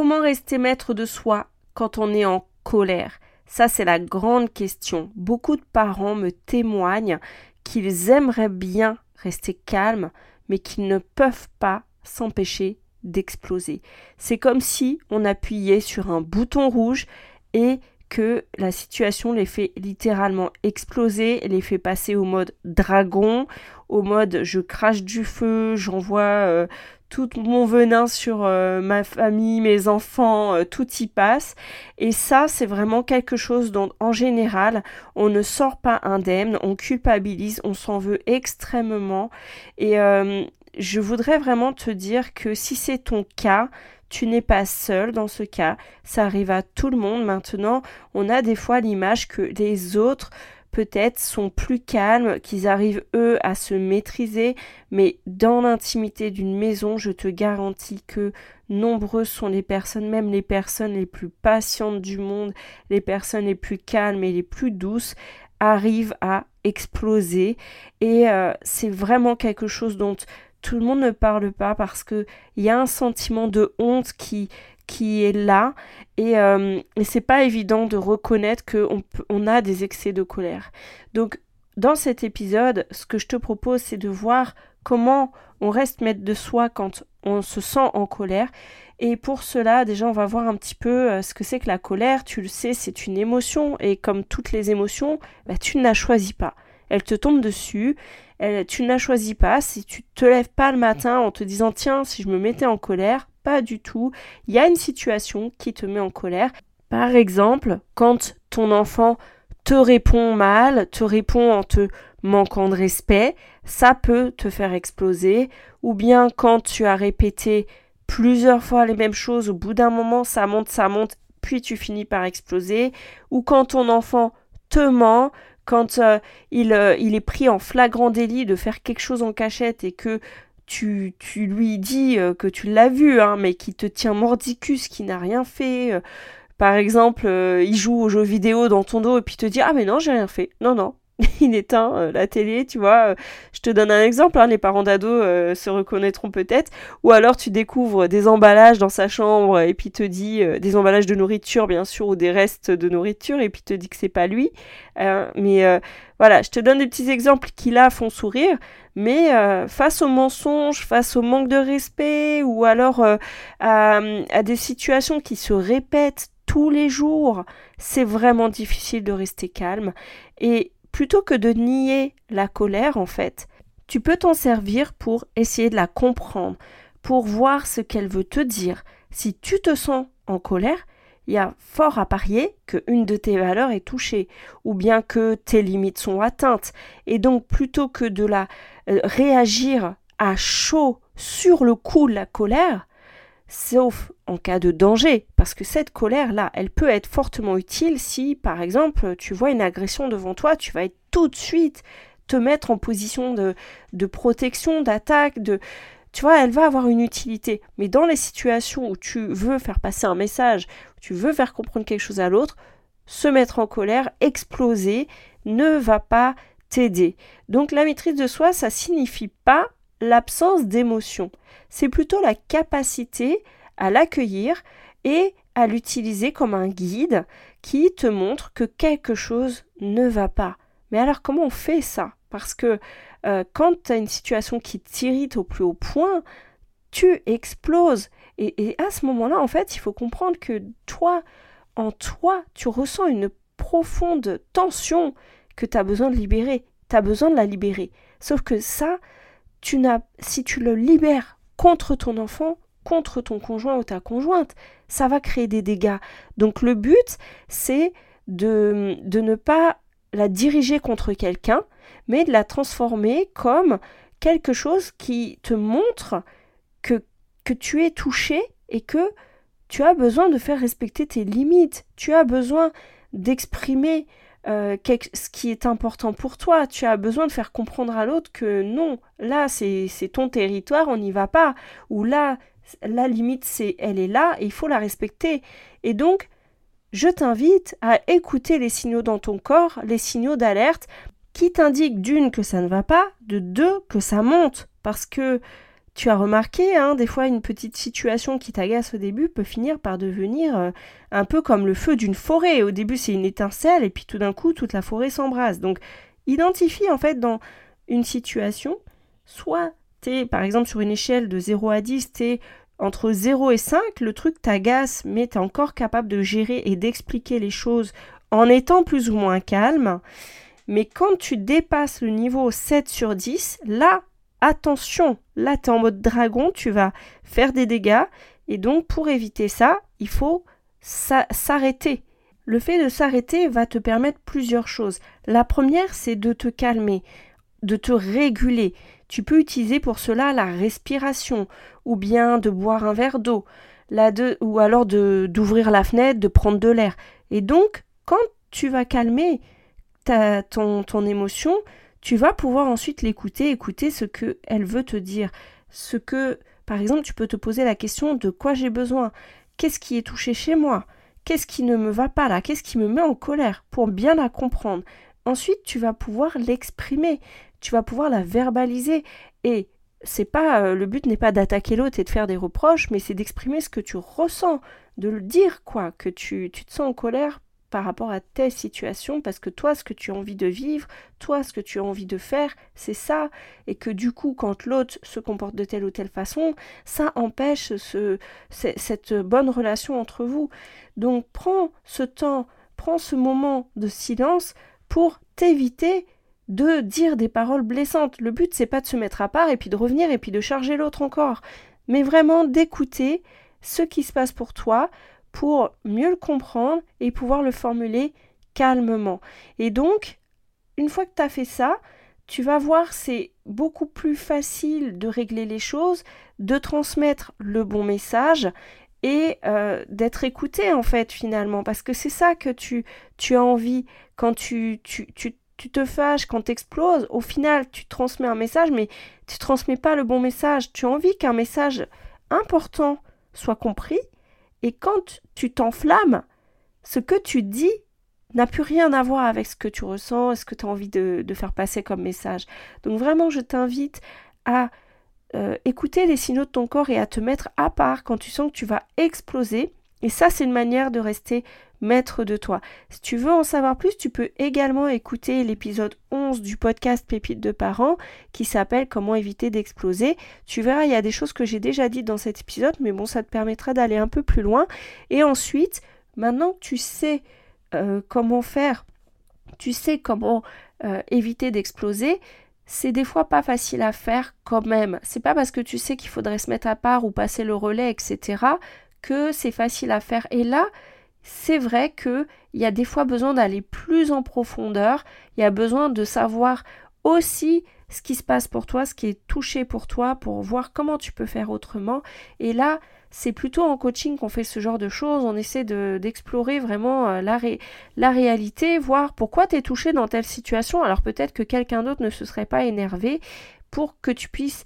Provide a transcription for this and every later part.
Comment rester maître de soi quand on est en colère? Ça, c'est la grande question. Beaucoup de parents me témoignent qu'ils aimeraient bien rester calmes, mais qu'ils ne peuvent pas s'empêcher d'exploser. C'est comme si on appuyait sur un bouton rouge et que la situation les fait littéralement exploser, les fait passer au mode dragon, au mode je crache du feu, j'envoie euh, tout mon venin sur euh, ma famille, mes enfants, euh, tout y passe. Et ça, c'est vraiment quelque chose dont, en général, on ne sort pas indemne, on culpabilise, on s'en veut extrêmement. Et euh, je voudrais vraiment te dire que si c'est ton cas, tu n'es pas seul dans ce cas, ça arrive à tout le monde. Maintenant, on a des fois l'image que les autres peut-être sont plus calmes, qu'ils arrivent eux à se maîtriser, mais dans l'intimité d'une maison, je te garantis que nombreuses sont les personnes, même les personnes les plus patientes du monde, les personnes les plus calmes et les plus douces, arrivent à exploser. Et euh, c'est vraiment quelque chose dont tout le monde ne parle pas parce que il y a un sentiment de honte qui qui est là et, euh, et c'est pas évident de reconnaître qu'on on a des excès de colère. Donc dans cet épisode, ce que je te propose, c'est de voir comment on reste maître de soi quand on se sent en colère. Et pour cela, déjà, on va voir un petit peu euh, ce que c'est que la colère. Tu le sais, c'est une émotion et comme toutes les émotions, bah, tu ne la choisis pas. Elle te tombe dessus. Elle, tu ne la choisis pas. Si tu te lèves pas le matin en te disant tiens, si je me mettais en colère, pas du tout. Il y a une situation qui te met en colère. Par exemple, quand ton enfant te répond mal, te répond en te manquant de respect, ça peut te faire exploser. Ou bien quand tu as répété plusieurs fois les mêmes choses, au bout d'un moment, ça monte, ça monte, puis tu finis par exploser. Ou quand ton enfant te ment, quand euh, euh, il, est pris en flagrant délit de faire quelque chose en cachette et que tu, tu lui dis euh, que tu l'as vu, hein, mais qui te tient mordicus, qui n'a rien fait. Euh, par exemple, euh, il joue aux jeux vidéo dans ton dos et puis te dit Ah, mais non, j'ai rien fait. Non, non, il éteint la télé, tu vois. Je te donne un exemple, hein, les parents d'ados se reconnaîtront peut-être. Ou alors tu découvres des emballages dans sa chambre et puis te dit des emballages de nourriture, bien sûr, ou des restes de nourriture et puis te dit que c'est pas lui. mais voilà, je te donne des petits exemples qui là font sourire, mais euh, face aux mensonges, face au manque de respect, ou alors euh, à, à des situations qui se répètent tous les jours, c'est vraiment difficile de rester calme. Et plutôt que de nier la colère, en fait, tu peux t'en servir pour essayer de la comprendre, pour voir ce qu'elle veut te dire. Si tu te sens en colère, il y a fort à parier qu'une de tes valeurs est touchée, ou bien que tes limites sont atteintes. Et donc, plutôt que de la euh, réagir à chaud sur le coup de la colère, sauf en cas de danger, parce que cette colère-là, elle peut être fortement utile si, par exemple, tu vois une agression devant toi, tu vas être tout de suite te mettre en position de, protection, d'attaque, de, tu vois, elle va avoir une utilité. Mais dans les situations où tu veux faire passer un message, où tu veux faire comprendre quelque chose à l'autre, se mettre en colère, exploser, ne va pas t'aider. Donc la maîtrise de soi, ça signifie pas l'absence d'émotion. C'est plutôt la capacité à l'accueillir et à l'utiliser comme un guide qui te montre que quelque chose ne va pas. Mais alors comment on fait ça? Parce que euh, quand tu as une situation qui t'irrite au plus haut point, tu exploses. Et, et à ce moment-là, en fait, il faut comprendre que toi, en toi, tu ressens une profonde tension que tu as besoin de libérer. Tu as besoin de la libérer. Sauf que ça, tu n'as, si tu le libères contre ton enfant, contre ton conjoint ou ta conjointe, ça va créer des dégâts. Donc le but, c'est de, de ne pas la diriger contre quelqu'un, mais de la transformer comme quelque chose qui te montre que, que tu es touché et que tu as besoin de faire respecter tes limites, tu as besoin d'exprimer euh, ce qui est important pour toi, tu as besoin de faire comprendre à l'autre que non, là c'est ton territoire, on n'y va pas, ou là la limite c'est elle est là et il faut la respecter. Et donc je t'invite à écouter les signaux dans ton corps, les signaux d'alerte qui t'indiquent d'une que ça ne va pas, de deux que ça monte. Parce que tu as remarqué, hein, des fois une petite situation qui t'agace au début peut finir par devenir euh, un peu comme le feu d'une forêt. Au début c'est une étincelle et puis tout d'un coup toute la forêt s'embrase. Donc identifie en fait dans une situation, soit tu es par exemple sur une échelle de 0 à 10, tu es entre 0 et 5, le truc t'agace mais tu es encore capable de gérer et d'expliquer les choses en étant plus ou moins calme. Mais quand tu dépasses le niveau 7 sur 10, là, attention, là tu es en mode dragon, tu vas faire des dégâts, et donc pour éviter ça, il faut s'arrêter. Le fait de s'arrêter va te permettre plusieurs choses. La première, c'est de te calmer, de te réguler. Tu peux utiliser pour cela la respiration, ou bien de boire un verre d'eau, ou alors d'ouvrir la fenêtre, de prendre de l'air. Et donc, quand tu vas calmer ta, ton, ton émotion, tu vas pouvoir ensuite l'écouter, écouter ce qu'elle veut te dire. Ce que, par exemple, tu peux te poser la question de quoi j'ai besoin, qu'est-ce qui est touché chez moi, qu'est-ce qui ne me va pas là, qu'est-ce qui me met en colère, pour bien la comprendre. Ensuite, tu vas pouvoir l'exprimer, tu vas pouvoir la verbaliser. Et c'est pas euh, le but n'est pas d'attaquer l'autre et de faire des reproches, mais c'est d'exprimer ce que tu ressens, de le dire quoi, que tu, tu te sens en colère par rapport à telle situation parce que toi ce que tu as envie de vivre, toi ce que tu as envie de faire, c'est ça et que du coup quand l'autre se comporte de telle ou telle façon, ça empêche ce, cette bonne relation entre vous. Donc prends ce temps, prends ce moment de silence pour t'éviter de dire des paroles blessantes. Le but c'est pas de se mettre à part et puis de revenir et puis de charger l'autre encore, mais vraiment d'écouter ce qui se passe pour toi pour mieux le comprendre et pouvoir le formuler calmement. Et donc, une fois que tu as fait ça, tu vas voir, c'est beaucoup plus facile de régler les choses, de transmettre le bon message et euh, d'être écouté en fait finalement, parce que c'est ça que tu, tu as envie quand tu, tu, tu, tu te fâches, quand tu exploses, au final tu transmets un message, mais tu transmets pas le bon message. Tu as envie qu'un message important soit compris, et quand tu t'enflammes, ce que tu dis n'a plus rien à voir avec ce que tu ressens ce que tu as envie de, faire passer comme message. Donc vraiment, je t'invite à euh, écouter les signaux de ton corps et à te mettre à part quand tu sens que tu vas exploser. Et ça, c'est une manière de rester maître de toi. Si tu veux en savoir plus, tu peux également écouter l'épisode 11 du podcast Pépites de parents qui s'appelle Comment éviter d'exploser. Tu verras, il y a des choses que j'ai déjà dites dans cet épisode, mais bon, ça te permettra d'aller un peu plus loin. Et ensuite, maintenant que tu sais euh, comment faire, tu sais comment euh, éviter d'exploser, c'est des fois pas facile à faire quand même. C'est pas parce que tu sais qu'il faudrait se mettre à part ou passer le relais, etc., que c'est facile à faire. Et là, c'est vrai qu'il y a des fois besoin d'aller plus en profondeur, il y a besoin de savoir aussi ce qui se passe pour toi, ce qui est touché pour toi, pour voir comment tu peux faire autrement. Et là, c'est plutôt en coaching qu'on fait ce genre de choses, on essaie d'explorer vraiment euh, la, la réalité, voir pourquoi tu es touché dans telle situation, alors peut-être que quelqu'un d'autre ne se serait pas énervé, pour que tu puisses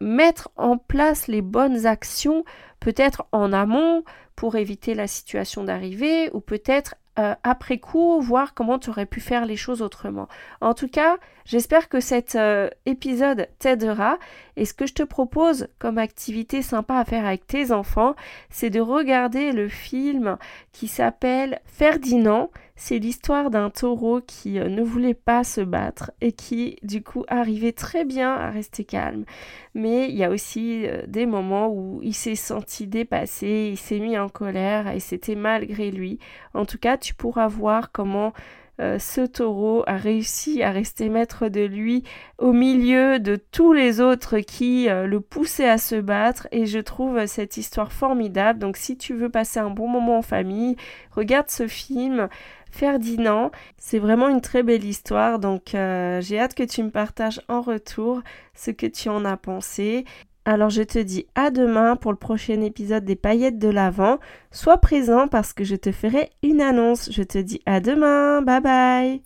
mettre en place les bonnes actions, peut-être en amont, pour éviter la situation d'arrivée ou peut-être euh, après coup voir comment tu aurais pu faire les choses autrement. En tout cas, j'espère que cet euh, épisode t'aidera et ce que je te propose comme activité sympa à faire avec tes enfants, c'est de regarder le film qui s'appelle Ferdinand. C'est l'histoire d'un taureau qui euh, ne voulait pas se battre et qui du coup arrivait très bien à rester calme. Mais il y a aussi des moments où il s'est senti dépassé, il s'est mis en colère et c'était malgré lui. En tout cas, tu pourras voir comment euh, ce taureau a réussi à rester maître de lui au milieu de tous les autres qui euh, le poussaient à se battre et je trouve cette histoire formidable. Donc si tu veux passer un bon moment en famille, regarde ce film. Ferdinand, c'est vraiment une très belle histoire, donc euh, j'ai hâte que tu me partages en retour ce que tu en as pensé. Alors je te dis à demain pour le prochain épisode des paillettes de l'Avent. Sois présent parce que je te ferai une annonce. Je te dis à demain. Bye bye.